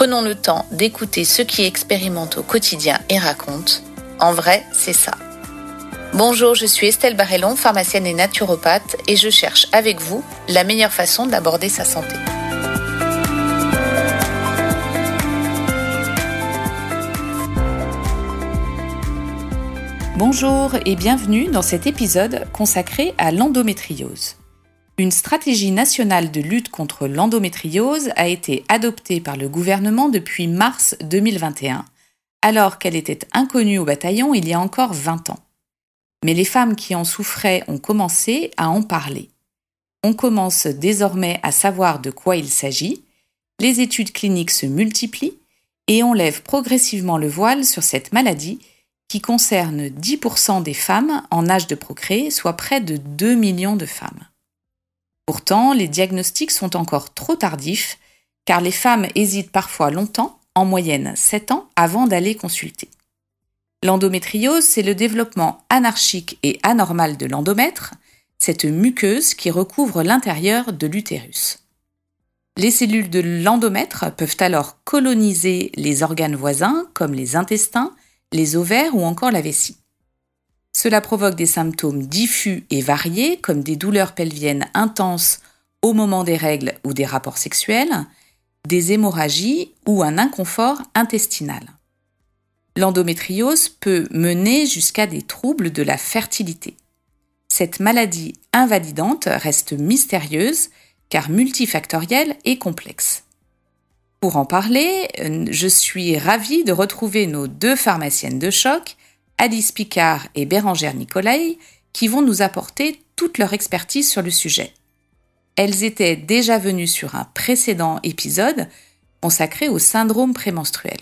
Prenons le temps d'écouter ceux qui expérimentent au quotidien et racontent. En vrai, c'est ça. Bonjour, je suis Estelle Barrellon, pharmacienne et naturopathe, et je cherche avec vous la meilleure façon d'aborder sa santé. Bonjour et bienvenue dans cet épisode consacré à l'endométriose. Une stratégie nationale de lutte contre l'endométriose a été adoptée par le gouvernement depuis mars 2021, alors qu'elle était inconnue au bataillon il y a encore 20 ans. Mais les femmes qui en souffraient ont commencé à en parler. On commence désormais à savoir de quoi il s'agit, les études cliniques se multiplient et on lève progressivement le voile sur cette maladie qui concerne 10% des femmes en âge de procréer, soit près de 2 millions de femmes. Pourtant, les diagnostics sont encore trop tardifs, car les femmes hésitent parfois longtemps, en moyenne 7 ans, avant d'aller consulter. L'endométriose, c'est le développement anarchique et anormal de l'endomètre, cette muqueuse qui recouvre l'intérieur de l'utérus. Les cellules de l'endomètre peuvent alors coloniser les organes voisins comme les intestins, les ovaires ou encore la vessie. Cela provoque des symptômes diffus et variés comme des douleurs pelviennes intenses au moment des règles ou des rapports sexuels, des hémorragies ou un inconfort intestinal. L'endométriose peut mener jusqu'à des troubles de la fertilité. Cette maladie invalidante reste mystérieuse car multifactorielle et complexe. Pour en parler, euh, je suis ravie de retrouver nos deux pharmaciennes de choc, Alice Picard et Bérangère Nicolai, qui vont nous apporter toute leur expertise sur le sujet. Elles étaient déjà venues sur un précédent épisode consacré au syndrome prémenstruel.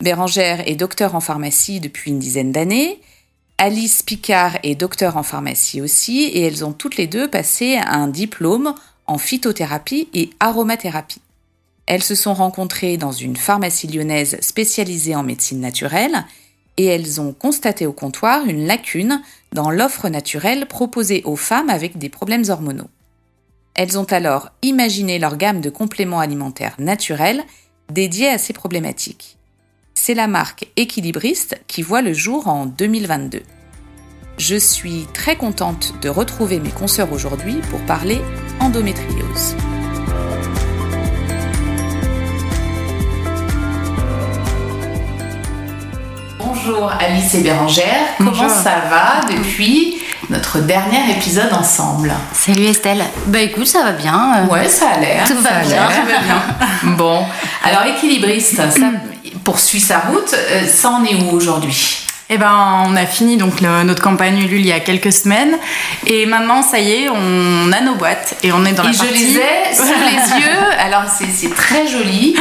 Bérangère est docteur en pharmacie depuis une dizaine d'années. Alice Picard est docteur en pharmacie aussi et elles ont toutes les deux passé un diplôme en phytothérapie et aromathérapie. Elles se sont rencontrées dans une pharmacie lyonnaise spécialisée en médecine naturelle et elles ont constaté au comptoir une lacune dans l'offre naturelle proposée aux femmes avec des problèmes hormonaux. Elles ont alors imaginé leur gamme de compléments alimentaires naturels dédiés à ces problématiques. C'est la marque Équilibriste qui voit le jour en 2022. Je suis très contente de retrouver mes consoeurs aujourd'hui pour parler endométriose. Bonjour Alice et Bérangère, comment ça va depuis notre dernier épisode ensemble Salut Estelle. Bah écoute, ça va bien. Ouais, ça a l'air. Tout va bien. l'air, tout va bien. Bon, alors équilibriste, ça poursuit sa route. Euh, Ça en est où aujourd'hui? Eh ben, on a fini donc le- notre campagne Ulule il y a quelques semaines et maintenant ça y est, on a nos boîtes et on est dans la Et je partie. les ai sous les yeux. Alors c'est très joli.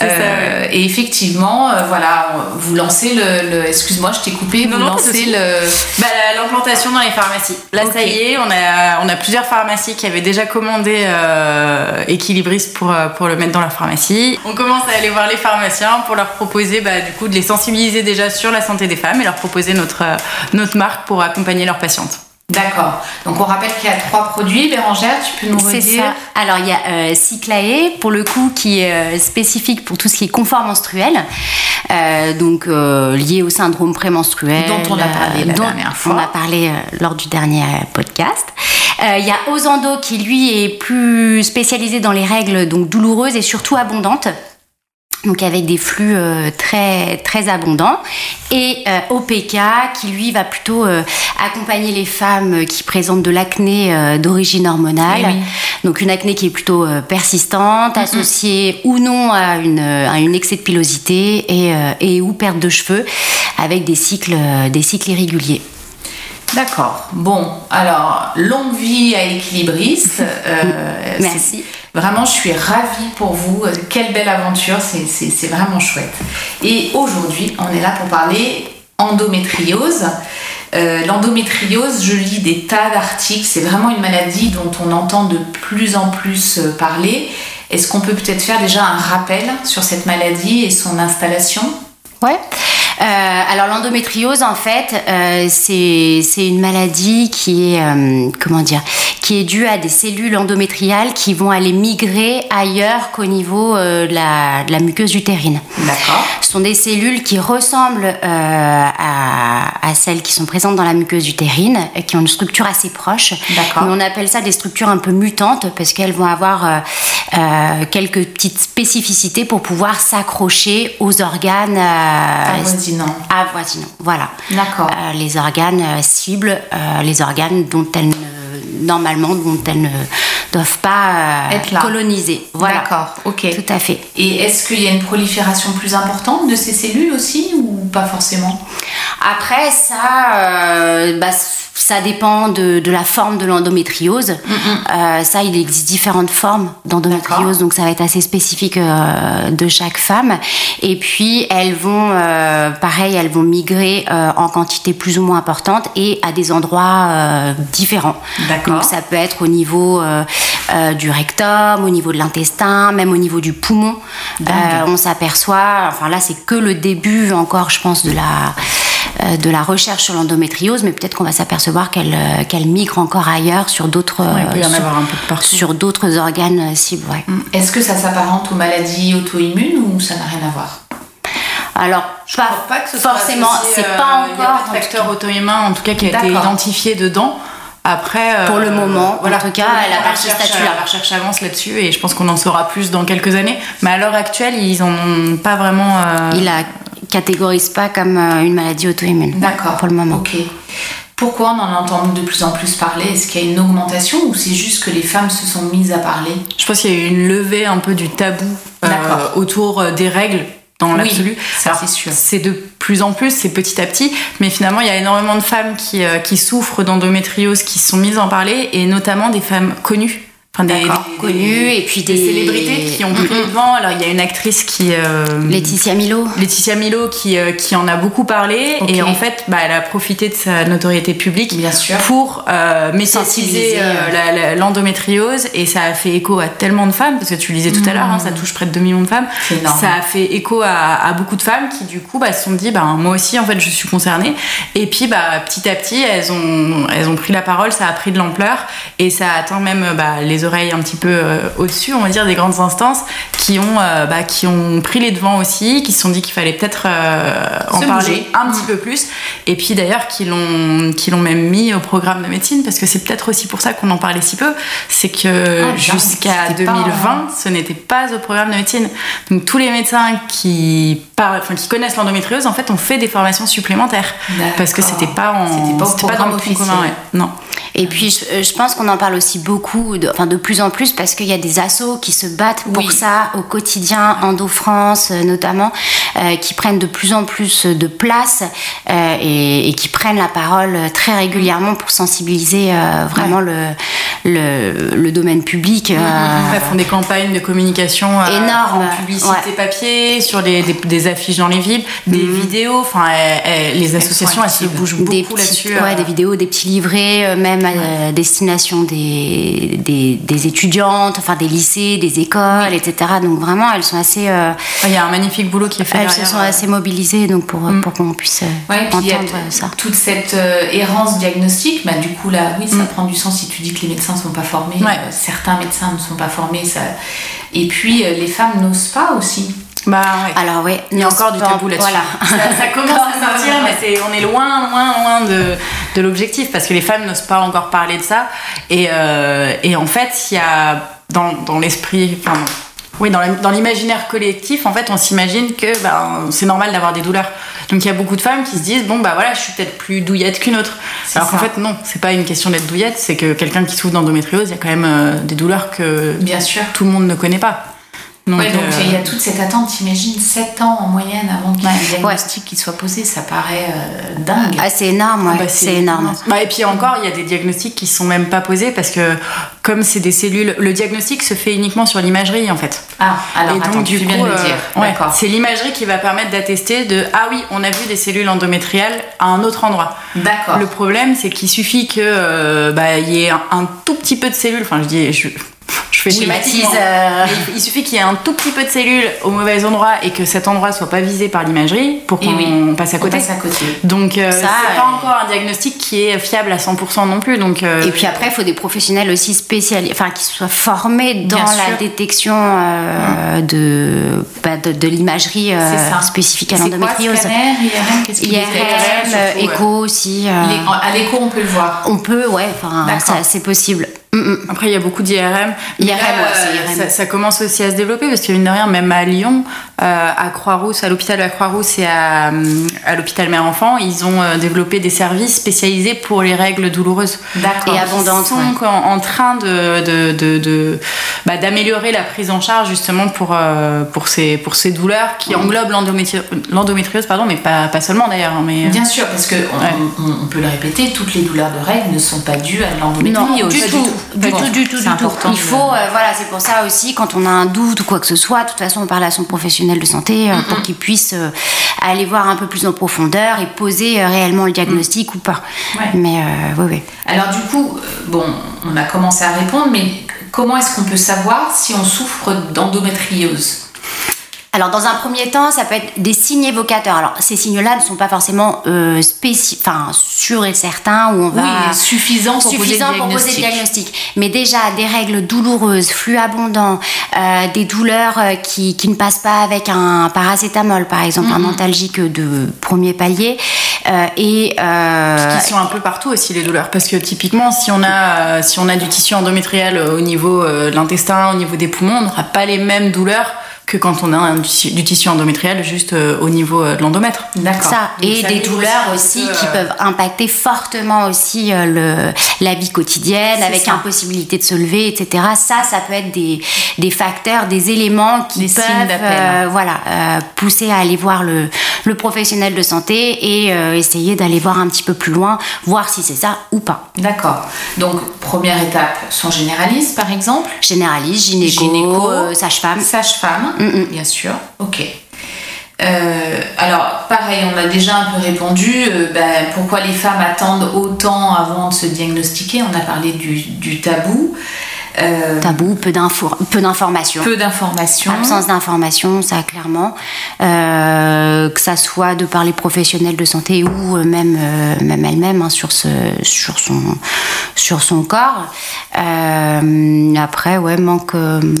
Ça, Euh, Et effectivement, euh, voilà, vous lancez le. le- Excuse-moi, je t'ai coupé. Non, vous non, lancez le. Bah, la- l'implantation dans les pharmacies. Là, ça y est, on a, on a plusieurs pharmacies qui avaient déjà commandé euh, Équilibriste pour, euh, pour le mettre dans leur pharmacie. On commence à aller voir les pharmaciens pour leur proposer bah, du coup de les sensibiliser déjà sur la santé des femmes et leur proposer notre, notre marque pour accompagner leurs patientes. D'accord. Donc on rappelle qu'il y a trois produits. Bérangère, tu peux nous C'est redire ça. Alors il y a euh, Cyclae pour le coup qui est euh, spécifique pour tout ce qui est confort menstruel, euh, donc lié au syndrome prémenstruel. Dont on a parlé la dont dernière fois. On a parlé lors du dernier podcast. Il y a Ozando qui lui est plus spécialisé dans les règles donc douloureuses et surtout abondantes. Donc avec des flux euh, très très abondants et euh, OPK qui lui va plutôt euh, accompagner les femmes qui présentent de l'acné euh, d'origine hormonale Eh oui. donc une acné qui est plutôt persistante associée ou non à une à une excès de pilosité et et ou perte de cheveux avec des cycles des cycles irréguliers D'accord. Bon, alors, longue vie à équilibriste. Euh, Merci. Vraiment, je suis ravie pour vous. Euh, Quelle belle aventure, c'est vraiment chouette. Et aujourd'hui, on est là pour parler endométriose. Euh, L'endométriose, je lis des tas d'articles, c'est vraiment une maladie dont on entend de plus en plus euh, parler. Est-ce qu'on peut peut-être faire déjà un rappel sur cette maladie et son installation? Ouais. Euh, alors l'endométriose en fait euh, c'est une maladie qui est euh, comment dire qui est due à des cellules endométriales qui vont aller migrer ailleurs qu'au niveau de, la, de la muqueuse utérine. D'accord. Ce sont des cellules qui ressemblent euh, à, à celles qui sont présentes dans la muqueuse utérine, et qui ont une structure assez proche. D'accord. Mais on appelle ça des structures un peu mutantes parce qu'elles vont avoir euh, euh, quelques petites spécificités pour pouvoir s'accrocher aux organes euh, Avoisinant. avoisinants. Voilà. D'accord. Euh, les organes euh, cibles, euh, les organes dont elles ne, normalement dont elles ne doivent pas Être là. coloniser. Voilà. D'accord, ok. Tout à fait. Et est-ce qu'il y a une prolifération plus importante de ces cellules aussi ou pas forcément? Après, ça, bah, ça dépend de, de la forme de l'endométriose. Euh, ça, il existe différentes formes d'endométriose, donc ça va être assez spécifique euh, de chaque femme. Et puis, elles vont, euh, pareil, elles vont migrer euh, en quantité plus ou moins importante et à des endroits euh, différents. Donc, ça peut être au niveau euh, du rectum, au niveau de l'intestin, même au niveau du poumon. Euh, on s'aperçoit, enfin là, c'est que le début encore, je pense, de la de la recherche sur l'endométriose, mais peut-être qu'on va s'apercevoir qu'elle euh, migre encore ailleurs sur d'autres Ouais, il sur- d'autres organes euh, cibles. ouais. Est-ce que ça s'apparente aux maladies auto-immunes ou ça n'a rien à voir? Alors, pas, crois pas que ce soit forcément, c'est euh, pas il y a encore pas de en tout facteur auto-humain en tout cas qui a été identifié dedans. Après, euh, Pour le moment, en tout cas, elle a pas la ce recherche, statut-là. La recherche avance là-dessus et je pense qu'on en saura plus dans quelques années. Mais à l'heure actuelle, ils en ont pas vraiment. euh, il catégorise pas comme euh, une maladie auto-immune. D'accord. Pour le moment. Ok. Pourquoi on en entend de plus en plus parler? Est-ce qu'il y a une augmentation ou c'est juste que les femmes se sont mises à parler? Je pense qu'il y a eu une levée un peu du tabou euh, autour euh, des règles dans Oui, l'absolu. c'est sûr. C'est de plus en plus, c'est petit à petit, mais finalement il y a énormément de femmes qui, euh, qui souffrent d'endométriose, qui se sont mises à en parler, et notamment des femmes connues. Enfin, des, des- Connues, des- et puis des des- célébrités qui ont pris le devant. Alors il y a une actrice qui euh, Laetitia Milo. Laetitia Milo qui, euh, qui en a beaucoup parlé et en fait bah, elle a profité de sa notoriété publique Bien sûr. pour euh, médiatiser euh, euh. l'endométriose et ça a fait écho à tellement de femmes parce que tu le disais tout à l'heure hein, ça touche près de 2 millions de femmes ça a fait écho à, à beaucoup de femmes qui du coup bah, se sont dit bah, moi aussi en fait je suis concernée et puis bah, petit à petit elles ont, elles ont pris la parole ça a pris de l'ampleur et ça a atteint même bah, les oreilles un petit peu euh, au-dessus on va dire des grandes instances qui ont, euh, bah, qui ont pris les devants aussi qui se sont dit qu'il fallait peut-être euh, en parler bouger. un petit peu plus et puis d'ailleurs qui l'ont qui l'ont même mis au programme de médecine parce que c'est peut-être aussi pour ça qu'on en parlait si peu c'est que Ah, jusqu'à c'était pas 2020 ce n'était pas au programme de médecine donc tous les médecins qui parlent enfin qui connaissent l'endométriose en fait ont fait des formations supplémentaires parce que c'était pas en C'était pas au dans programme le tronc officiel. commun, ouais. non Et puis, je, je pense qu'on en parle aussi beaucoup, de, enfin de plus en plus, parce qu'il y a des assos qui se battent pour Oui. ça au quotidien, Endo-France euh, notamment, euh, qui prennent de plus en plus de place euh, et, et qui prennent la parole très régulièrement pour sensibiliser euh, vraiment le, le, le domaine public. euh, Elles font des campagnes de communication Énormes, en publicité ouais. papier, sur des, des- des affiches dans les villes, des vidéos. Enfin, les associations, elles se bougent beaucoup là-dessus. ouais, des vidéos, des petits livrets, même à destination des, des, des étudiantes, enfin des lycées, des écoles, etc. Donc vraiment, elles sont assez, euh, Il y a un magnifique boulot qui est fait elles se sont euh. assez mobilisées donc pour, pour qu'on puisse euh, Ouais, puis entendre ça. toute cette errance diagnostique, bah, du coup là, oui, ça prend du sens si tu dis que les médecins ne sont pas formés. Ouais. certains médecins ne sont pas formés. Ça... Et puis les femmes n'osent pas aussi. Bah ouais. Alors ouais, Il y a encore du tabou là-dessus. Voilà. Ça, ça commence à sortir, mais c'est, on est loin, loin, loin de, de l'objectif parce que les femmes n'osent pas encore parler de ça. Et, euh, et en fait, il y a dans, dans l'esprit, enfin, oui, dans, l'imaginaire collectif, en fait, on s'imagine que ben, c'est normal d'avoir des douleurs. Donc il y a beaucoup de femmes qui se disent bon bah voilà, je suis peut-être plus douillette qu'une autre. Alors qu'en fait non, c'est pas une question d'être douillette, c'est que quelqu'un qui souffre d'endométriose, il y a quand même euh, des douleurs que Bien sûr. tout le monde ne connaît pas. Donc, ouais, donc euh, il y a toute cette attente, t'imagines, 7 ans en moyenne avant qu'il y ait un diagnostic qui soit posé, ça paraît euh, dingue. Ah, c'est énorme, ouais. bah, c'est énorme. Bah, et puis encore, il y a des diagnostics qui sont même pas posés parce que comme c'est des cellules, le diagnostic se fait uniquement sur l'imagerie en fait. Ah, alors et donc attends, du tu coup, viens de le euh, dire. ouais, D'accord. c'est l'imagerie qui va permettre d'attester de ah oui, on a vu des cellules endométriales à un autre endroit. D'accord. Le problème, c'est qu'il suffit que euh, bah, y ait un, un tout petit peu de cellules. Enfin, je dis, je, je fais Schématise, euh, il- suffit qu'il y ait un tout petit peu de cellules au mauvais endroit et que cet endroit soit pas visé par l'imagerie pour Et qu'on oui, passe à côté. passe à côté. Donc euh, Ça, c'est pas euh, encore un diagnostic qui est fiable à 100% non plus. Donc euh, Et puis après, il faut des professionnels aussi spécialisés, enfin qui soient formés dans la détection euh, de, bah, de, de l'imagerie euh, spécifique à l'endométriose. IRM, IRM, écho aussi. euh, Les- À l'écho, on peut le voir. On peut, ouais, enfin, c'est possible. Après, il y a beaucoup d'IRM. IRM, là, ouais, euh, IRM. Ça, ça commence aussi à se développer parce que, mine de rien, même à Lyon, euh, à Croix-Rousse, à l'hôpital de la Croix-Rousse et à, à l'hôpital Mère-Enfant, ils ont euh, développé des services spécialisés pour les règles douloureuses. D'accord. Et Ils abondantes, sont ouais. en, en train de, de, de, de- bah, d'améliorer la prise en charge justement pour, euh, pour, ces, pour ces douleurs qui englobent l'endométri- l'endométriose, pardon, mais pas, pas seulement d'ailleurs. hein, Mais, Bien sûr, parce que on- on peut le répéter, toutes les douleurs de règles ne sont pas dues à l'endométriose. Du tout, du Bon, tout, du tout, du Il faut, euh, voilà, c'est pour ça aussi, quand on a un doute ou quoi que ce soit, de toute façon, on parle à son professionnel de santé euh, pour qu'il puisse euh, aller voir un peu plus en profondeur et poser réellement le diagnostic ou pas. Ouais. Mais oui, oui. Alors du coup, bon, on a commencé à répondre, mais comment est-ce qu'on peut savoir si on souffre d'endométriose? Alors, dans un premier temps, ça peut être des signes évocateurs. Alors, ces signes-là ne sont pas forcément euh, enfin, sûrs et certains où on va. Oui, suffisant pour suffisant poser pour poser le diagnostic. Mais déjà, des règles douloureuses, flux abondants, euh, des douleurs euh, qui, qui ne passent pas avec un paracétamol, par exemple, un antalgique de premier palier. euh, et euh, qui sont un peu partout aussi les douleurs parce que typiquement si on a si on a du tissu endométrial au niveau euh, de l'intestin au niveau des poumons on n'aura pas les mêmes douleurs que quand on a un, du, tissu- endométrial juste euh, au niveau euh, de l'endomètre D'accord. ça, Donc et ça des douleurs aussi qui euh, peuvent impacter fortement aussi le, la vie quotidienne, avec ça. impossibilité de se lever, etc. Ça, ça peut être des, des facteurs, des éléments qui Des peuvent euh, voilà, euh, pousser à aller voir le, le professionnel de santé et euh, essayer d'aller voir un petit peu plus loin, voir si c'est ça ou pas. D'accord. Donc, première étape, son généraliste, par exemple? Généraliste, gynéco, Gynéco. sage-femme. Sage-femme, Mm, mm. bien sûr. Ok. Euh, alors, pareil, on a déjà un peu répondu. euh, ben, pourquoi les femmes attendent autant avant de se diagnostiquer? On a parlé du, du tabou. Euh, Tabou, peu d'informations. peu d'informations. Absence d'informations, ça clairement, Euh, que ça soit de par les professionnels de santé ou euh, même euh, même elle-même hein, sur ce sur son sur son corps. Après, ouais, manque.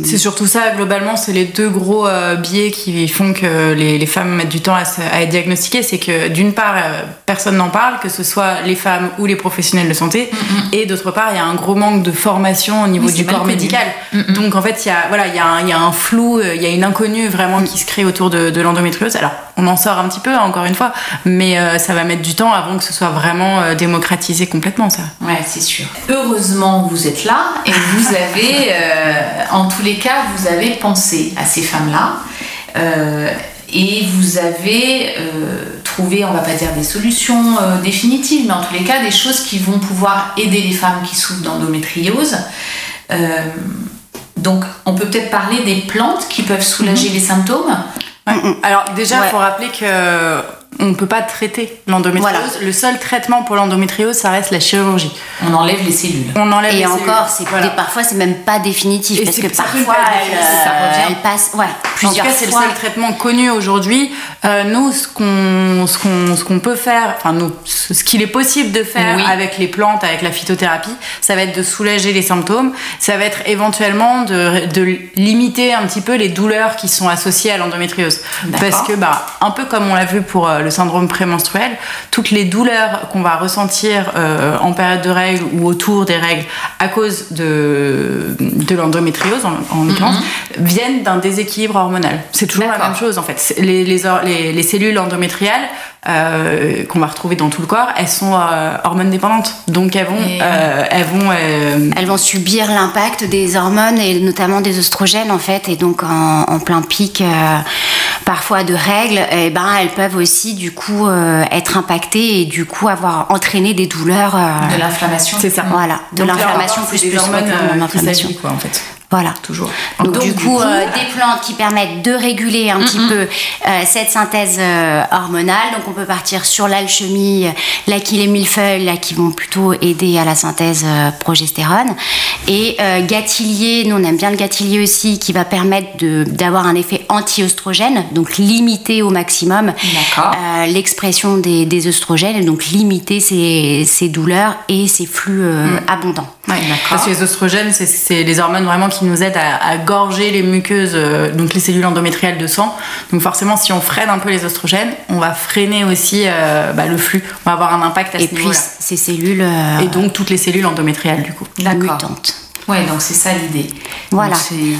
c'est surtout ça globalement c'est les deux gros biais qui font que les, les femmes mettent du temps à, se- à être diagnostiquées c'est que d'une part personne n'en parle que ce soit les femmes ou les professionnels de santé et d'autre part il y a un gros manque de formation au niveau Oui, c'est du corps médical. donc en fait il y a voilà il y a un, il y a un flou euh, il y a une inconnue vraiment qui se crée autour de, de l'endométriose. Alors on en sort un petit peu encore une fois mais euh, ça va mettre du temps avant que ce soit vraiment euh, démocratisé complètement ça. Ouais, c'est sûr. Heureusement, vous êtes là et vous avez, euh, en tous les cas, vous avez pensé à ces femmes-là et vous avez trouvé, on va pas dire des solutions définitives, mais en tous les cas, des choses qui vont pouvoir aider les femmes qui souffrent d'endométriose. Euh, donc, on peut peut-être parler des plantes qui peuvent soulager les symptômes. Ouais. Alors déjà, il Ouais. faut rappeler que on peut pas traiter l'endométriose. Voilà. Le seul traitement pour l'endométriose, ça reste la chirurgie. On enlève les cellules. On enlève Et les encore, cellules. c'est Voilà. parfois c'est même pas définitif Et parce que parfois elle, euh, revient. elle passe, ouais, En tout plusieurs cas, c'est le seul traitement connu aujourd'hui. Euh, nous, ce qu'on ce qu'on ce qu'on peut faire, enfin nous, ce qu'il est possible de faire Oui. avec les plantes, avec la phytothérapie, ça va être de soulager les symptômes. Ça va être éventuellement de, de limiter un petit peu les douleurs qui sont associées à l'endométriose. Parce que bah un peu comme on l'a vu pour euh, euh, le syndrome prémenstruel, toutes les douleurs qu'on va ressentir euh, en période de règles ou autour des règles à cause de, de l'endométriose, en, en l'occurrence, viennent d'un déséquilibre hormonal. C'est toujours la même chose en fait. Les, les, or- les- les cellules endométriales euh, qu'on va retrouver dans tout le corps, elles sont euh, hormones dépendantes. Donc elles vont, euh, elles vont Elles vont subir l'impact des hormones et notamment des oestrogènes en fait et donc en, en plein pic parfois de règles et ben elles peuvent aussi du coup euh, être impactées et du coup avoir entraîné des douleurs euh, De l'inflammation. C'est ça. voilà de l'inflammation plus c'est plus des hormones ouais, euh, quoi en fait. Voilà Toujours. donc, du coup, euh, des plantes qui permettent de réguler un petit peu euh, cette synthèse euh, hormonale. Donc on peut partir sur l'alchimie, l'achille et millefeuille, là qui vont plutôt aider à la synthèse euh, progestérone. Et euh, gâtillier, nous on aime bien le gâtillier aussi, qui va permettre de- d'avoir un effet anti-œstrogène, donc limiter au maximum euh, l'expression des, des œstrogènes, et donc limiter ces, ces douleurs et ces flux euh, abondants. Ouais, Parce que les oestrogènes, c'est- c'est les hormones vraiment qui nous aident à, à gorger les muqueuses, euh, donc les cellules endométriales de sang. Donc forcément, si on freine un peu les oestrogènes, on va freiner aussi euh, bah, le flux. On va avoir un impact à Et ce puis niveau-là. ces cellules euh, Et donc toutes les cellules endométriales du coup. D'accord. mutantes. Ouais, donc c'est ça l'idée. Voilà.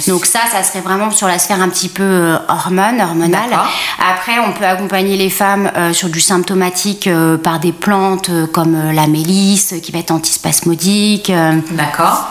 Donc, ça, ça serait vraiment sur la sphère un petit peu hormone, hormonale. D'accord. Après, on peut accompagner les femmes euh, sur du symptomatique euh, par des plantes euh, comme la mélisse, qui va être antispasmodique. euh, D'accord.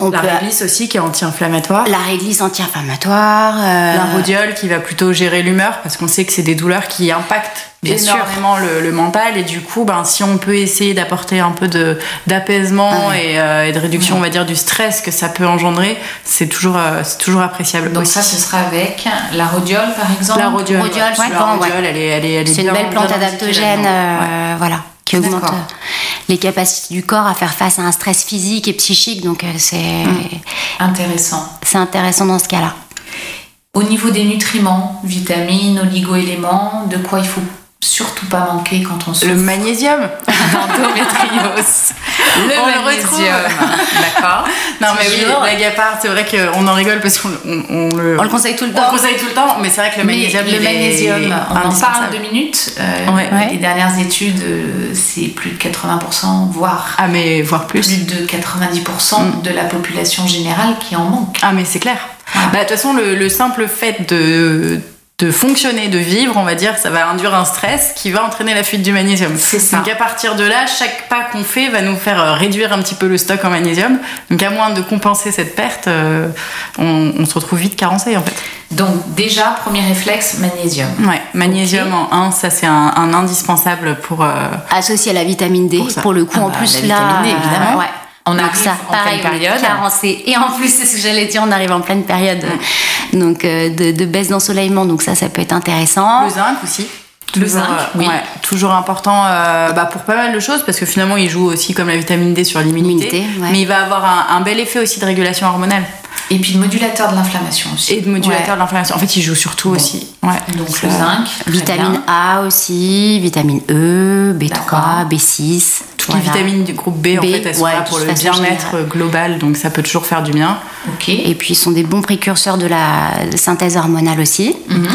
On La peut réglisse aussi qui est anti-inflammatoire. la réglisse anti-inflammatoire. euh, La rhodiole qui va plutôt gérer l'humeur parce qu'on sait que c'est des douleurs qui impactent Bien sûr. énormément le, le mental et du coup ben, si on peut essayer d'apporter un peu de d'apaisement Ouais. et, euh, et de réduction on va dire du stress que ça peut engendrer c'est toujours euh, c'est toujours appréciable Donc aussi. ça, ce sera avec la rhodiole, par exemple la rhodiole, Rhodiole, ouais. souvent, la ouais. rhodiole elle est elle est elle est C'est une belle plante adaptogène, euh, voilà, qui augmente les capacités du corps à faire face à un stress physique et psychique. Donc euh, c'est Intéressant. c'est intéressant dans ce cas-là. Au niveau des nutriments, vitamines, oligo-éléments, de quoi il faut surtout pas manquer quand on Le souffre magnésium d'endométriose. On le retrouve. D'accord. Non mais oui, la gapard, c'est vrai qu'on en rigole parce qu'on on, on le, On le conseille tout le on temps. le conseille tout le temps, mais c'est vrai que le Mais magnésium, le est magnésium, on en parle deux minutes. euh, Ouais. Les dernières études, euh, c'est plus de 80%, voire Ah mais voire plus. plus de 90% de la population générale qui en manque. Ah mais c'est clair. Bah, De toute façon, le, le simple fait de, de fonctionner, de vivre, on va dire, ça va induire un stress qui va entraîner la fuite du magnésium. C'est ça. Donc à partir de là, chaque pas qu'on fait va nous faire euh, réduire un petit peu le stock en magnésium. Donc à moins de compenser cette perte, euh, on, on se retrouve vite carencé en fait. Donc déjà, premier réflexe, magnésium. Ouais, magnésium en 1, ça c'est un, un indispensable pour... euh, associé à la vitamine D Pour le coup Ah en bah, plus la là vitamine D, évidemment. euh, ouais. On arrive ça en pareil pleine période. carencé et en plus c'est ce que j'allais dire on arrive en pleine période euh, donc euh, de, de baisse d'ensoleillement donc ça ça peut être intéressant Le zinc aussi. Le Toujours, zinc, euh, oui. ouais, toujours important euh, bah, pour pas mal de choses parce que finalement il joue aussi comme la vitamine D sur l'immunité. Ouais. Mais il va avoir un, un bel effet aussi de régulation hormonale Et puis le modulateur de l'inflammation aussi. et de modulateur Ouais. de l'inflammation. En fait, il joue sur tout Bon. aussi. Ouais. Donc le zinc, vitamine bien. A aussi vitamine E D'accord. B3 B6 Toutes les vitamines du groupe B, en fait, elles sont ouais, là de pour le bien-être global, donc ça peut toujours faire du bien. Et puis ils sont des bons précurseurs de la synthèse hormonale aussi. Mhm.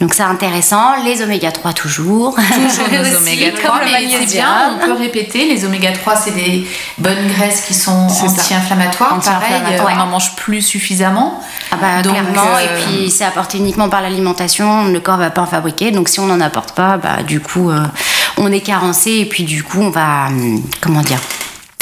donc c'est intéressant. Les oméga 3 toujours. Toujours Aussi, oméga comme 3, le mais c'est bien, on peut répéter, les oméga 3 c'est des bonnes graisses qui sont anti-inflammatoires, pareil, Anti-inflammatoires. euh, on en mange plus suffisamment. Ah bah, Donc, clairement, euh, et puis c'est apporté uniquement par l'alimentation, le corps va pas en fabriquer, donc si on n'en apporte pas, bah du coup euh, on est carencé et puis du coup on va, hum, comment dire,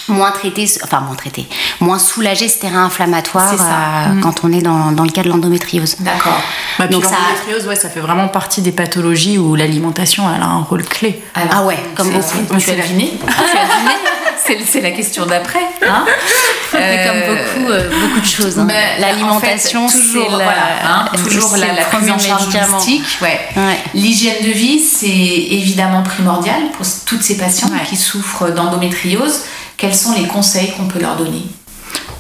moins traiter, ce- enfin moins traiter, moins soulager ce terrain inflammatoire ça. euh, quand on est dans, dans le cas de l'endométriose. D'accord. Bah, Donc ça- l'endométriose, ouais, ça fait vraiment partie des pathologies où l'alimentation elle a un rôle clé. Alors, Ah ouais, comme beaucoup. As deviné C'est- C'est la question d'après. Hein Mais Euh, comme beaucoup, euh, beaucoup de choses. hein. Mais L'alimentation, en fait, toujours, c'est la- voilà, hein, toujours c'est la, le la prise premier en charge médicament. holistique. Ouais. Ouais. L'hygiène de vie, c'est évidemment primordial pour toutes ces patientes Ouais. qui souffrent d'endométriose. Quels sont les conseils qu'on peut leur donner?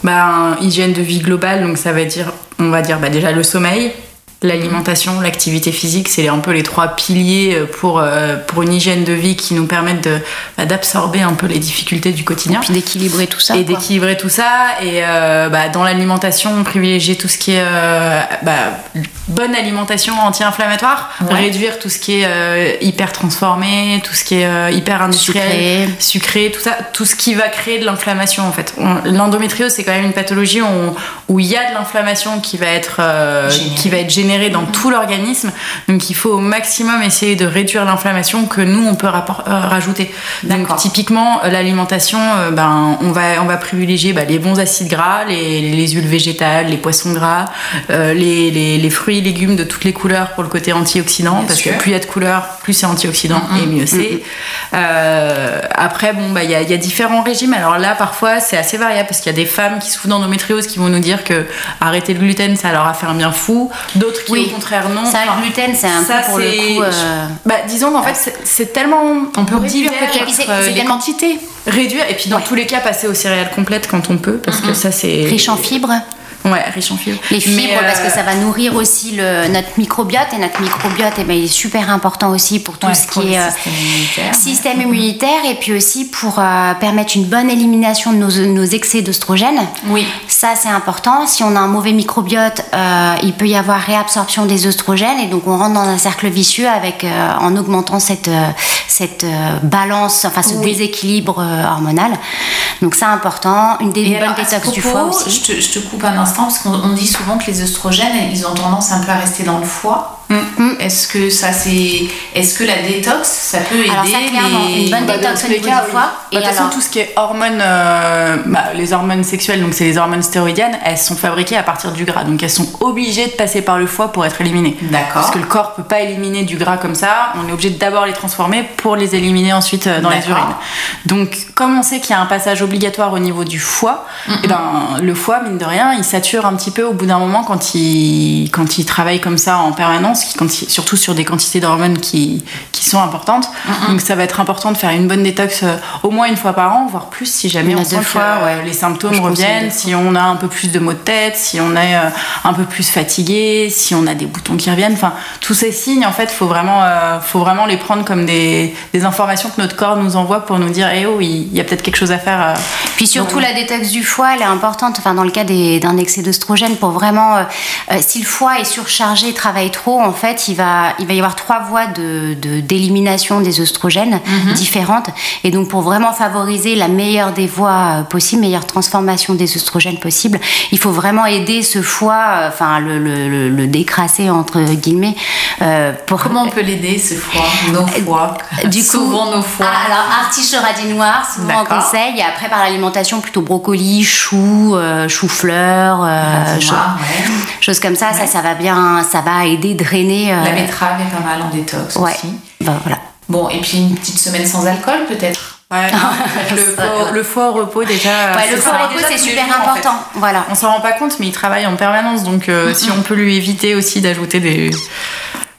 Bah, hygiène de vie globale, donc ça va dire, on va dire bah, déjà le sommeil, l'alimentation, l'activité physique, c'est un peu les trois piliers euh, pour, euh, pour une hygiène de vie qui nous permettent de, bah, d'absorber un peu les difficultés du quotidien. Puis d'équilibrer tout ça. et quoi. d'équilibrer tout ça. Et euh, bah, dans l'alimentation, privilégier tout ce qui est euh, bah, bonne alimentation anti-inflammatoire, Ouais. réduire tout ce qui est hyper transformé, tout ce qui est hyper industriel, Sucré. sucré, tout ça, tout ce qui va créer de l'inflammation en fait. On- L'endométriose, c'est quand même une pathologie où il y a de l'inflammation qui va être qui va être générée dans tout l'organisme. Donc il faut au maximum essayer de réduire l'inflammation que nous on peut euh, rajouter. Donc typiquement euh, l'alimentation, euh, ben on va on va privilégier bah, les bons acides gras, les, les huiles végétales, les poissons gras, euh, les, les, les fruits et légumes de toutes les couleurs pour le côté antioxydant Bien parce sûr. que plus il y a de couleurs, plus c'est antioxydant et mieux c'est. Euh, après bon bah il y a, il y a différents régimes. Alors là parfois c'est assez variable parce qu'il y a des femmes qui souffrent d'endométriose qui vont nous dire que arrêter le gluten ça leur a fait un bien fou, d'autres qui Oui. au contraire non. Ça, Enfin, le gluten, c'est un ça, peu pour le coup. euh, bah, disons qu'en fait, c'est- c'est tellement. On peut réduire euh, c'est les tellement quantités. Réduire, et puis dans Ouais. tous les cas, passer aux céréales complètes quand on peut, parce que ça, c'est. riche en fibres. Ouais, riche en fibres. Les fibres, euh, parce que ça va nourrir aussi le, notre microbiote. Et notre microbiote, eh ben, il est super important aussi pour tout Ouais, ce pour qui est euh, système immunitaire. système immunitaire. Et puis aussi pour euh, permettre une bonne élimination de nos, nos excès d'oestrogène. Oui. Ça, c'est important. Si on a un mauvais microbiote, euh, il peut y avoir réabsorption des oestrogènes. Et donc, on rentre dans un cercle vicieux avec, euh, en augmentant cette, euh, cette euh, balance, enfin, ce Oui. déséquilibre euh, hormonal. Donc, c'est important. Une, bonne détox du propos, foie aussi. Je te, je te coupe un instant parce qu'on on dit souvent que les oestrogènes, ils ont tendance un peu à rester dans le foie. Mm. Est-ce que ça c'est, est-ce que la détox, ça peut aider Alors ça, clairement, les... une bonne Bah, détox au niveau cas, du foie. Bah, Et de toute façon, tout ce qui est hormones, euh, bah, les hormones sexuelles, donc c'est les hormones stéroïdiennes, elles sont fabriquées à partir du gras. Donc elles sont obligées de passer par le foie pour être éliminées. D'accord. Parce que le corps peut pas éliminer du gras comme ça. On est obligé d'abord les transformer pour les éliminer ensuite euh, dans les urines. Donc comme on sait qu'il y a un passage obligatoire au niveau du foie, et ben le foie mine de rien, il sature un petit peu au bout d'un moment quand il quand il travaille comme ça en permanence, qui- quand il- surtout sur des quantités d'hormones qui qui sont importantes. Donc ça va être important de faire une bonne détox euh, au moins une fois par an, voire plus si jamais on sent fois, que euh, ouais. les symptômes reviennent, si on a un peu plus de maux de tête, si on est euh, un peu plus fatigué, si on a des boutons qui reviennent, enfin tous ces signes en fait, faut vraiment, euh, faut vraiment les prendre comme des, des informations que notre corps nous envoie pour nous dire, eh oh, il y a peut-être quelque chose à faire. Puis surtout, la détox du foie, elle est importante, enfin, dans le cas d'un excès d'œstrogène, pour vraiment. euh, euh, si le foie est surchargé, travaille trop, en fait, il va, il va y avoir trois voies de- de- d'élimination des œstrogènes différentes. Et donc, pour vraiment favoriser la meilleure des voies euh, possibles, meilleure transformation des œstrogènes possible, il faut vraiment aider ce foie, enfin, le, le- le- le décrasser, entre guillemets, euh, pour. Comment on peut l'aider ce foie, nos foies Du coup, souvent nos foies. Ah, alors artichaut radis noir, souvent en conseil. Et après par l'alimentation plutôt brocoli, choux, euh, chou-fleur, euh, ouais. choses comme ça. Ça, ça va bien, ça va aider drainer. euh, La betterave est pas mal en détox ouais. aussi. Bah, voilà. Bon, et puis une petite semaine sans alcool peut-être? Ouais, le, foie, le au repos déjà. Ouais, le au repos, c'est super jours, en fait. important. Voilà. On s'en rend pas compte, mais il travaille en permanence. Donc, euh, si on peut lui éviter aussi d'ajouter des,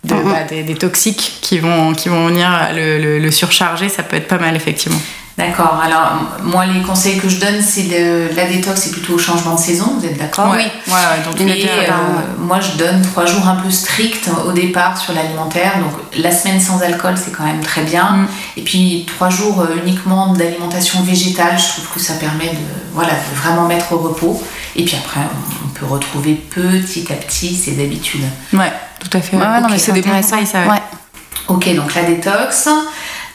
de- bah, des, des toxiques qui vont, qui vont venir le, le- le surcharger, ça peut être pas mal, effectivement. D'accord. Alors moi les conseils que je donne c'est la détox c'est plutôt au changement de saison. Vous êtes d'accord? Ouais, ouais, les Et euh, bah, moi, je donne trois jours un peu stricts au départ sur l'alimentaire. Donc, la semaine sans alcool, c'est quand même très bien. Mm. Et puis, trois jours euh, uniquement d'alimentation végétale, je trouve que ça permet de, voilà, de vraiment mettre au repos. Et puis après, on- peut retrouver petit à petit ses habitudes. ouais, tout à fait. Ouais, non, mais c'est intéressant. ça. ouais. Ouais. Ok, donc la détox.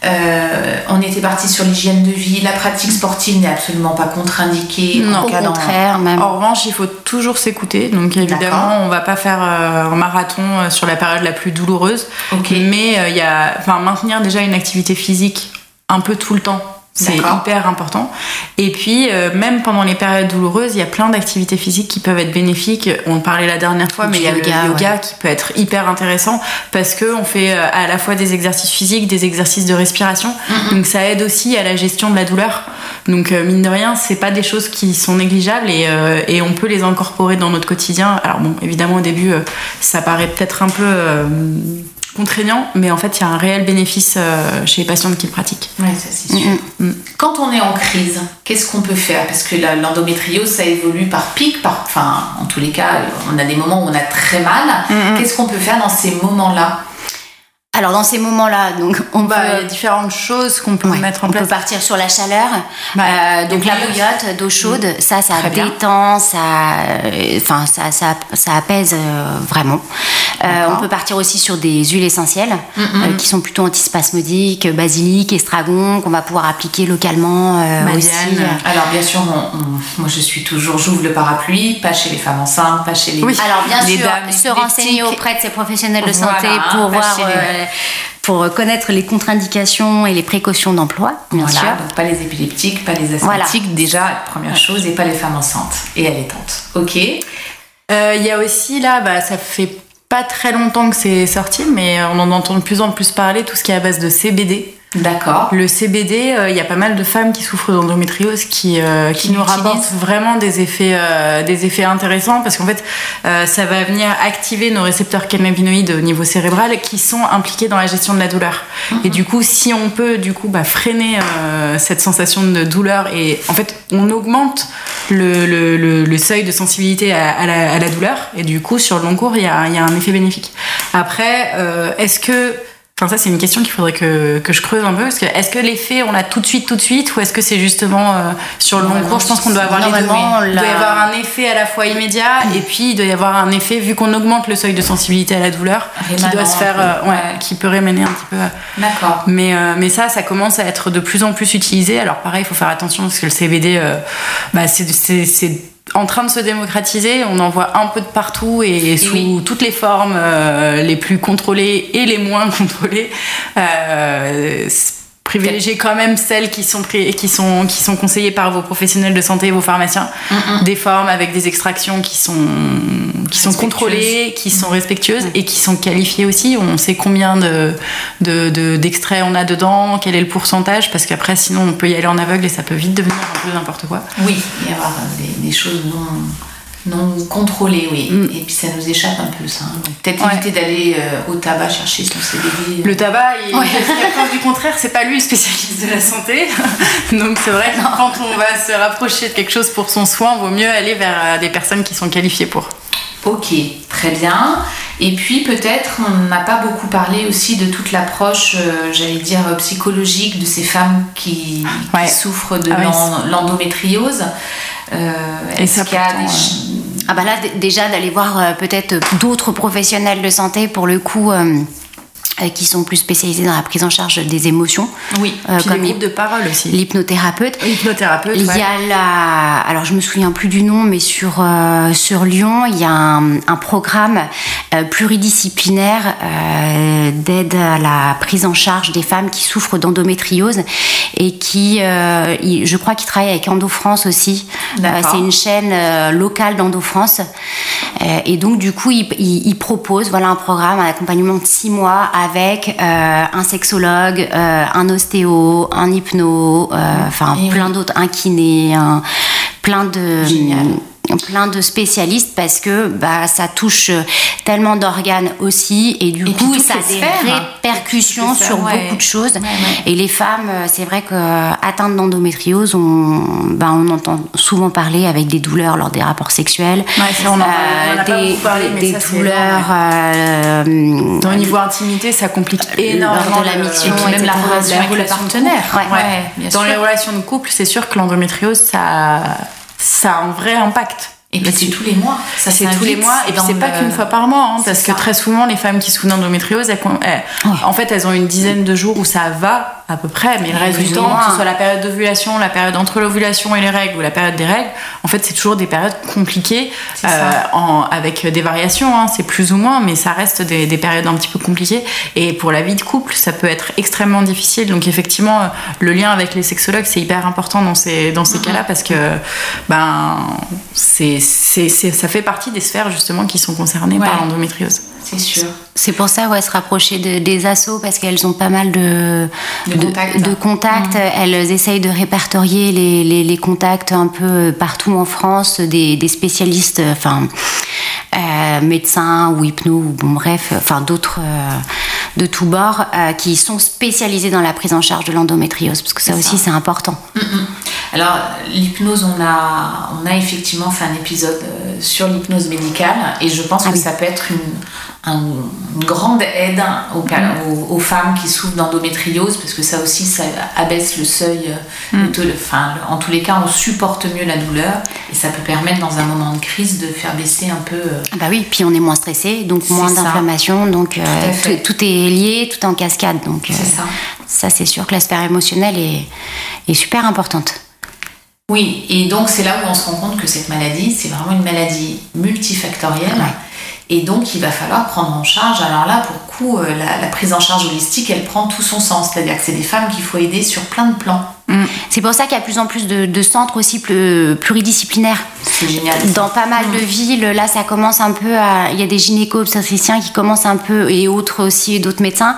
Euh, on était parti sur l'hygiène de vie. La pratique sportive n'est absolument pas contre-indiquée. Non. en Au cas d'en- contraire, même. En revanche, il faut toujours s'écouter. Donc évidemment, on va pas faire euh, un marathon euh, sur la période la plus douloureuse. Mais euh, il y a, enfin, maintenir déjà une activité physique un peu tout le temps. C'est hyper important. Et puis, euh, même pendant les périodes douloureuses, il y a plein d'activités physiques qui peuvent être bénéfiques. On en parlait la dernière fois, mais il y a yoga, le yoga ouais. qui peut être hyper intéressant parce que on fait euh, à la fois des exercices physiques, des exercices de respiration. Donc ça aide aussi à la gestion de la douleur. Donc euh, mine de rien, c'est pas des choses qui sont négligeables et, euh, et on peut les incorporer dans notre quotidien. Alors bon, évidemment au début, ça paraît peut-être un peu contraignant, mais en fait, il y a un réel bénéfice euh, chez les patientes qui le pratiquent. Oui, ça c'est sûr. Mm, Quand on est en crise, qu'est-ce qu'on peut faire? Parce que l'endométriose, ça évolue par pic, par, enfin, en tous les cas, on a des moments où on a très mal. Qu'est-ce qu'on peut faire dans ces moments-là? Alors dans ces moments-là, donc on Bah, il y a différentes choses qu'on peut Ouais, mettre en on place. peut partir sur la chaleur, Ouais. Euh, donc la bouillotte d'eau chaude, ça, ça Très bien. détend, ça, euh, enfin ça, ça, ça apaise euh, vraiment. Euh, on peut partir aussi sur des huiles essentielles euh, qui sont plutôt antispasmodiques, basilic, estragon, qu'on va pouvoir appliquer localement aussi. Alors bien sûr, on- on- moi je suis toujours, j'ouvre le parapluie, pas chez les femmes enceintes, pas chez les... Oui. Alors bien Les sûr, dames se renseigner auprès de ces professionnels de santé pour voir, pour connaître les contre-indications et les précautions d'emploi, bien Voilà, sûr. donc pas les épileptiques, pas les Voilà. asthmatiques, déjà, première chose, et pas les femmes enceintes et allaitantes. Ok Euh, Il y a aussi là, bah, ça fait pas très longtemps que c'est sorti, mais on en entend de plus en plus parler, tout ce qui est à base de CBD. D'accord. Le CBD, euh, il y a pas mal de femmes qui souffrent d'endométriose qui, euh, qui, nous rapportent vraiment des effets, euh, des effets intéressants parce qu'en fait, euh, ça va venir activer nos récepteurs cannabinoïdes au niveau cérébral qui sont impliqués dans la gestion de la douleur. Et du coup, si on peut du coup bah, freiner euh, cette sensation de douleur et en fait, on augmente le, le, le, le seuil de sensibilité à, à la, à la douleur et du coup, sur le long cours, il y a, il y a un effet bénéfique. Après, euh, est-ce que Enfin, ça, c'est une question qu'il faudrait que, que je creuse un peu. Parce que est-ce que l'effet, on l'a tout de suite, tout de suite, ou est-ce que c'est justement euh, sur le long cours Je pense qu'on doit avoir les deux. Il doit y avoir un effet à la fois immédiat, et puis il doit y avoir un effet, vu qu'on augmente le seuil de sensibilité à la douleur, qui doit se faire, euh, ouais, qui peut réméner un petit peu. euh. D'accord. Mais, euh, mais ça, ça commence à être de plus en plus utilisé. Alors pareil, il faut faire attention parce que le CBD, bah, c'est en train de se démocratiser. On en voit un peu de partout et, sous oui. toutes les formes, euh, les plus contrôlées et les moins contrôlées. Euh, privilégier quand même celles qui sont, qui, sont, qui sont conseillées par vos professionnels de santé, vos pharmaciens. Des formes avec des extractions qui sont, qui sont contrôlées, qui sont respectueuses et qui sont qualifiées aussi. On sait combien de, de, de- d'extraits on a dedans, quel est le pourcentage, parce qu'après, sinon, on peut y aller en aveugle et ça peut vite devenir un peu n'importe quoi. Oui, il y avoir des, des choses non, non contrôlées, oui. Mm. Et puis ça nous échappe un peu, ça. hein. Peut-être Ouais. éviter d'aller euh, au tabac chercher son CBD. Le tabac, il, jusqu'à preuve du contraire, c'est pas lui le spécialiste de la santé. Donc c'est vrai que quand on va se rapprocher de quelque chose pour son soin, vaut mieux aller vers euh, des personnes qui sont qualifiées pour. Ok, très bien. Et puis peut-être, on n'a pas beaucoup parlé aussi de toute l'approche, euh, j'allais dire, euh, psychologique de ces femmes qui, qui Ouais. souffrent de Ah ouais, l'en- l'endométriose. Euh, Est-ce qu'il y a des... Ah bah là déjà d'aller voir euh, peut-être d'autres professionnels de santé pour le coup euh, qui sont plus spécialisés dans la prise en charge des émotions. Oui, Euh, puis comme les groupes de parole aussi. L'hypnothérapeute. Hypnothérapeute, Il y a la, alors je me souviens plus du nom, mais sur euh, sur Lyon, il y a un, un programme euh, pluridisciplinaire euh, d'aide à la prise en charge des femmes qui souffrent d'endométriose et qui, euh, il- je crois, qu'il travaille avec EndoFrance aussi. Euh, D'accord. c'est une chaîne euh, locale d'EndoFrance Euh, et donc du coup, il, il- il propose voilà un programme, un accompagnement de six mois avec euh, un sexologue, euh, un ostéo, un hypno, euh, enfin plein d'autres, un kiné, un, plein de Génial. Plein de spécialistes parce que bah, ça touche tellement d'organes aussi et du Et coup ça a des répercussions sur ouais. beaucoup de choses Ouais, ouais. et les femmes euh, c'est vrai que euh, d'endométriose on, bah, on entend souvent parler avec des douleurs lors des rapports sexuels Ouais, ça, on en parle- on en a pas des, beaucoup parlé, mais des ça, c'est douleurs euh, Dans le niveau intimité, ça complique énormément de la mission, et puis même la relation, La avec le partenaire. Dans sûr. les relations de couple, c'est sûr que l'endométriose, ça, ça a un vrai impact. Et puis c'est tous les mois. Ça c'est tous les mois et puis c'est pas qu'une fois par mois hein, parce que très souvent les femmes qui souffrent d'endométriose elles, en fait elles ont une dizaine de jours où ça va à peu près mais le reste du temps que ce soit la période d'ovulation la période entre l'ovulation et les règles ou la période des règles en fait c'est toujours des périodes compliquées en- avec des variations hein, c'est plus ou moins mais ça reste des, des périodes un petit peu compliquées. Et pour la vie de couple ça peut être extrêmement difficile. Donc effectivement euh, le lien avec les sexologues c'est hyper important dans ces, dans ces cas-là parce que ben c'est, ça fait partie des sphères justement qui sont concernées Ouais. par l'endométriose. C'est sûr. C'est pour ça, ouais, se rapprocher de- des assos parce qu'elles ont pas mal de, De contacts. de contacts. Elles essayent de répertorier les, les- les contacts un peu partout en France, des, des spécialistes, enfin, euh, médecins ou hypno, ou bon, bref, enfin, d'autres. euh, de tous bords euh, qui sont spécialisés dans la prise en charge de l'endométriose, parce que ça aussi c'est important. Alors, l'hypnose, on a, on a effectivement fait un épisode euh, sur l'hypnose médicale et je pense Ah que oui. ça peut être une, un- une grande aide aux, ca- Mm. aux, aux femmes qui souffrent d'endométriose parce que ça aussi, ça abaisse le seuil. euh, Mm. de enfin, en tous les cas, on supporte mieux la douleur et ça peut permettre dans un moment de crise de faire baisser un peu. euh, Ah Bah oui, puis on est moins stressé, donc moins d'inflammation, donc euh, Tout est lié, tout est en cascade. Donc euh, ça. ça c'est sûr que la sphère émotionnelle est, est super importante. Oui, et donc c'est là où on se rend compte que cette maladie, c'est vraiment une maladie multifactorielle. Ouais. Et donc il va falloir prendre en charge. Alors là, pour le coup, euh, la, la prise en charge holistique, elle prend tout son sens. C'est-à-dire que c'est des femmes qu'il faut aider sur plein de plans. C'est pour ça qu'il y a de plus en plus de, de centres aussi plus- pluridisciplinaires. C'est génial. Dans pas mal de villes, là, ça commence un peu à. Il y a des gynéco-obstétriciens qui commencent un peu, et autres aussi, d'autres médecins,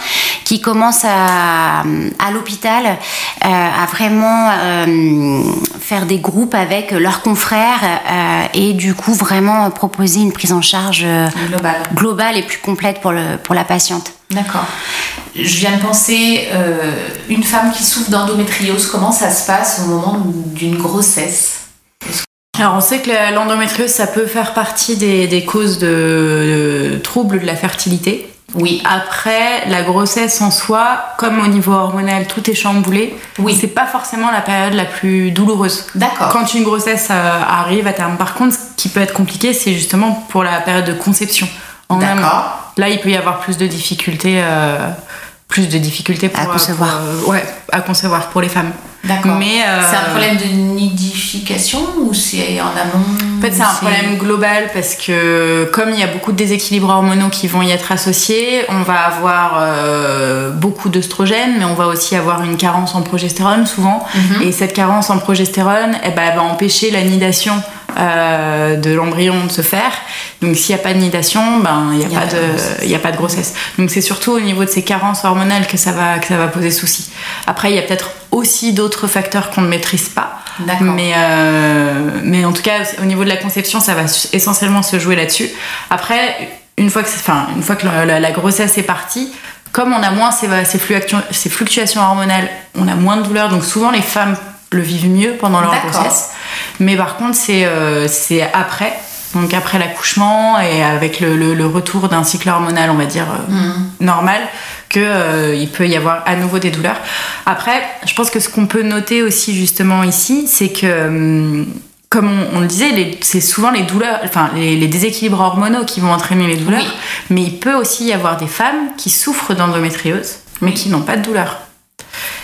qui commencent à, à l'hôpital euh, à vraiment euh, faire des groupes avec leurs confrères euh, et du coup vraiment proposer une prise en charge euh, Global. globale et plus complète pour, le, pour la patiente. D'accord. Je viens de penser, euh, une femme qui souffre d'endométriose, comment ça se passe au moment d'une grossesse? Alors on sait que l'endométriose, ça peut faire partie des, des causes de, de troubles de la fertilité. Oui. Après, la grossesse en soi, comme au niveau hormonal, tout est chamboulé. Oui. C'est pas forcément la période la plus douloureuse. D'accord. Quand une grossesse euh, arrive à terme. Par contre, ce qui peut être compliqué, c'est justement pour la période de conception. En. D'accord. Là, il peut y avoir plus de difficultés, euh, plus de difficultés pour, À concevoir. pour, euh, ouais, à concevoir pour les femmes. D'accord. Mais euh, C'est un problème de nidification ou c'est en amont En fait, c'est un problème global parce que comme il y a beaucoup de déséquilibres hormonaux qui vont y être associés, on va avoir euh, beaucoup d'œstrogènes, mais on va aussi avoir une carence en progestérone souvent. Mhm. Et cette carence en progestérone, eh ben, elle va empêcher la nidation euh, de l'embryon de se faire. Donc s'il n'y a pas de nidation, ben il n'y a, y a pas de y a pas de grossesse. Donc c'est surtout au niveau de ces carences hormonales que ça va que ça va poser souci. Après il y a peut-être aussi d'autres facteurs qu'on ne maîtrise pas. Mais, euh, mais en tout cas, au niveau de la conception, ça va essentiellement se jouer là-dessus. Après, une fois que, enfin, une fois que la, la- la grossesse est partie, comme on a moins ces, ces, fluctu- ces fluctuations hormonales, on a moins de douleur. Donc souvent, les femmes le vivent mieux pendant leur grossesse. Mais par contre, c'est euh, c'est après. Donc après l'accouchement et avec le, le- le retour d'un cycle hormonal, on va dire, euh, Mhm. normal que euh, il peut y avoir à nouveau des douleurs. Après, je pense que ce qu'on peut noter aussi justement ici, c'est que hum, comme on, on le disait, c'est souvent les douleurs, enfin les, les déséquilibres hormonaux qui vont entraîner les douleurs. Oui. Mais il peut aussi y avoir des femmes qui souffrent d'endométriose, mais qui n'ont pas de douleur.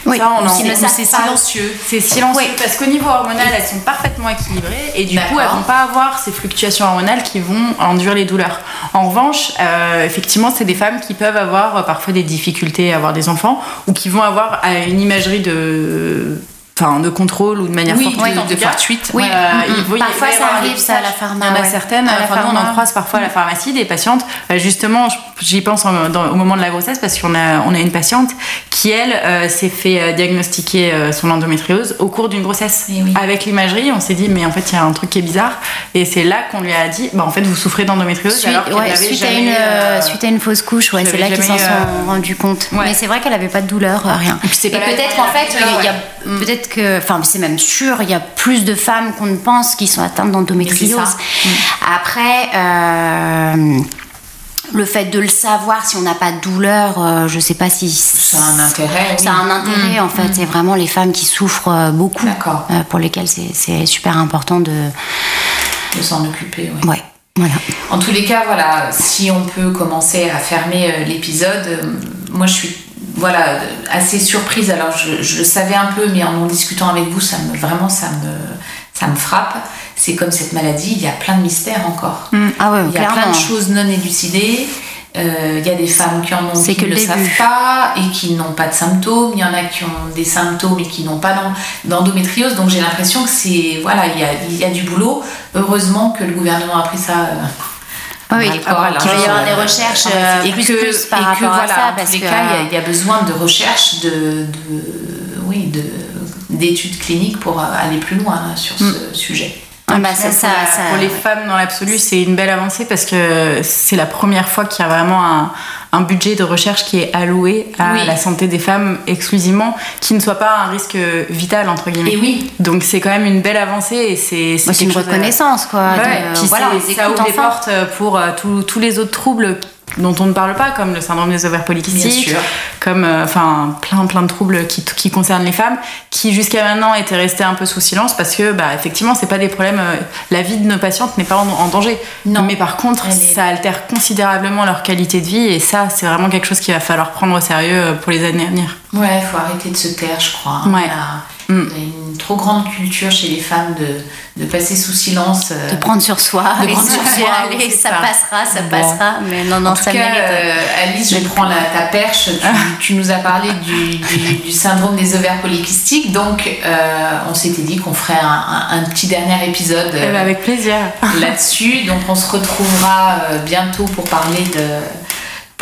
Oui, Ça, on en- c'est silencieux. C'est silencieux Oui. parce qu'au niveau hormonal, elles sont parfaitement équilibrées et du coup, elles vont pas avoir ces fluctuations hormonales qui vont induire les douleurs. En revanche, euh, effectivement, c'est des femmes qui peuvent avoir euh, parfois des difficultés à avoir des enfants ou qui vont avoir euh, une imagerie de, enfin, de contrôle ou de manière Oui, fortuite oui, de fortuite. Euh, Mm, Parfois, ça arrive, ça, à la pistaches. pharma, Il y en a ouais. certaines, À la enfin, nous, on en croise parfois à la pharmacie des patientes. euh, justement, j'y pense en- dans- au moment de la grossesse parce qu'on a, on a une patiente qui, elle, euh, s'est fait diagnostiquer euh, son endométriose au cours d'une grossesse. Eh. Avec l'imagerie, on s'est dit, mais en fait, il y a un truc qui est bizarre. Et c'est là qu'on lui a dit, bah, en fait, vous souffrez d'endométriose. Suite, alors ouais, à une, suite à une fausse couche, ouais, c'est là qu'ils s'en sont rendus compte. ouais. Mais c'est vrai qu'elle avait pas de douleur, rien. Et la peut-être en fait, il y a ouais. peut-être que, enfin, c'est même sûr, il y a plus de femmes qu'on ne pense qui sont atteintes d'endométriose. C'est Après. euh, le fait de le savoir si on n'a pas de douleur, euh, je sais pas si Ça a un intérêt. ça a un intérêt en fait. C'est vraiment les femmes qui souffrent euh, beaucoup, euh, pour lesquelles c'est- super important de. De s'en occuper, oui. Ouais, voilà. En tous les cas, voilà, si on peut commencer à fermer l'épisode, moi je suis voilà, assez surprise. Alors je, je le savais un peu, mais en en discutant avec vous, ça me, vraiment ça me, ça me frappe. C'est comme cette maladie, il y a plein de mystères encore. Ah ouais, Il y a plein de choses non élucidées. Euh, Il y a des femmes qui en ont qui que ne le savent pas et qui n'ont pas de symptômes. Il y en a qui ont des symptômes et qui n'ont pas d'en- d'endométriose. Donc j'ai l'impression que c'est voilà, il y a, il y a du boulot. Heureusement que le gouvernement a pris ça. euh, Ah oui, bras le corps, qu'il va y avoir des euh, recherches euh, et plus, que- plus par et que, rapport à voilà, ça, en parce tous les que cas, il y a- il y, a besoin de recherche, de, de- oui, de d'études cliniques pour euh, aller plus loin là, sur ce Mm. sujet. Ah bah, Même ça, pour, ça, la- ça- pour les femmes dans l'absolu, c'est une belle avancée parce que c'est la première fois qu'il y a vraiment un, un budget de recherche qui est alloué à Oui. la santé des femmes exclusivement, qui ne soit pas un risque vital entre guillemets. Et oui. Donc c'est quand même une belle avancée et c'est c'est une à- reconnaissance, quoi. Ouais, de- puis voilà, les ça ouvre enfin. portes pour euh, tous les autres troubles dont on ne parle pas, comme le syndrome des ovaires polykystiques, comme euh, enfin plein plein de troubles qui, qui concernent les femmes, qui jusqu'à maintenant étaient restés un peu sous silence parce que bah effectivement c'est pas des problèmes. euh, la vie de nos patientes n'est pas en, en danger. Non. Mais par contre, est- ça altère considérablement leur qualité de vie et ça c'est vraiment quelque chose qu'il va falloir prendre au sérieux euh, pour les années à venir. Ouais, faut arrêter de se taire, je crois. Ouais. Il y a- Mm. il y a une trop grande culture chez les femmes de, de passer sous silence. euh, De prendre sur soi, De prendre sur soi, allez, ça, ça. passera, ça Bon. passera. Mais non, non, en tout ça cas, mérite. euh, Alice, je prends la, ta perche. Tu, tu nous as parlé du, du- du syndrome des ovaires polykystiques. Donc, euh, on s'était dit qu'on ferait un, un- un petit dernier épisode Eh euh, ben, avec plaisir. là-dessus. Donc, on se retrouvera euh, bientôt pour parler de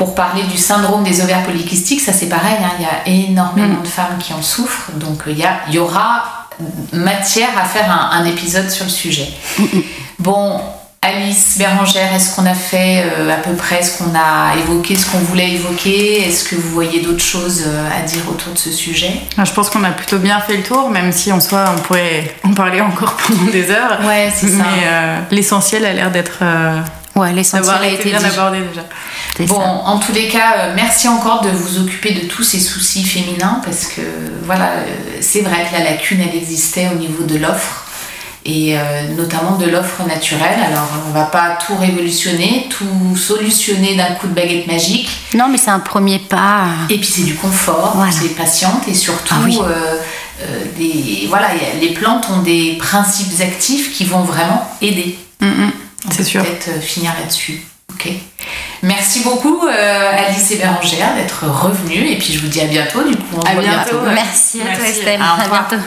pour parler du syndrome des ovaires polykystiques. Ça, c'est pareil. hein, Il y a énormément Mm. de femmes qui en souffrent. Donc, il y, a- il y aura matière à faire un, un épisode sur le sujet. Bon, Alice Bérangère, est-ce qu'on a fait euh, à peu près ce qu'on a évoqué, ce qu'on voulait évoquer? Est-ce que vous voyez d'autres choses euh, à dire autour de ce sujet? Ah, Je pense qu'on a plutôt bien fait le tour, même si en soi on pourrait en parler encore pendant des heures. Ouais, c'est ça. Mais euh, l'essentiel a l'air d'être euh, Ouais, l'essentiel a été été bien dit. abordé déjà. C'est Bon, ça. en tous les cas, euh, merci encore de vous occuper de tous ces soucis féminins parce que voilà, euh, c'est vrai que la lacune elle existait au niveau de l'offre et euh, notamment de l'offre naturelle. Alors, on va pas tout révolutionner, tout solutionner d'un coup de baguette magique. Non, mais c'est un premier pas. Et puis c'est du confort Voilà. pour les patientes et surtout, Ah oui. euh, euh, des, voilà, les plantes ont des principes actifs qui vont vraiment aider. Mm, mm, On C'est peut sûr. Peut-être euh, finir là-dessus. Ok. Merci beaucoup euh, Alice et Bérangère d'être revenues et puis je vous dis à bientôt. Du coup, À bientôt. bientôt. Merci à toi. Estelle. À revoir. bientôt.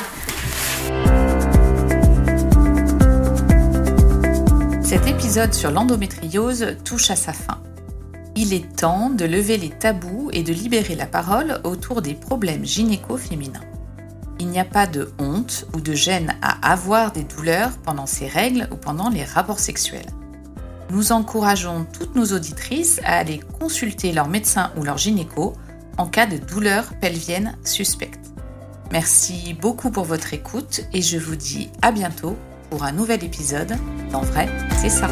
Cet épisode sur l'endométriose touche à sa fin. Il est temps de lever les tabous et de libérer la parole autour des problèmes gynéco-féminins. Il n'y a pas de honte ou de gêne à avoir des douleurs pendant ses règles ou pendant les rapports sexuels. Nous encourageons toutes nos auditrices à aller consulter leur médecin ou leur gynéco en cas de douleurs pelviennes suspectes. Merci beaucoup pour votre écoute et je vous dis à bientôt pour un nouvel épisode d'En vrai, c'est ça.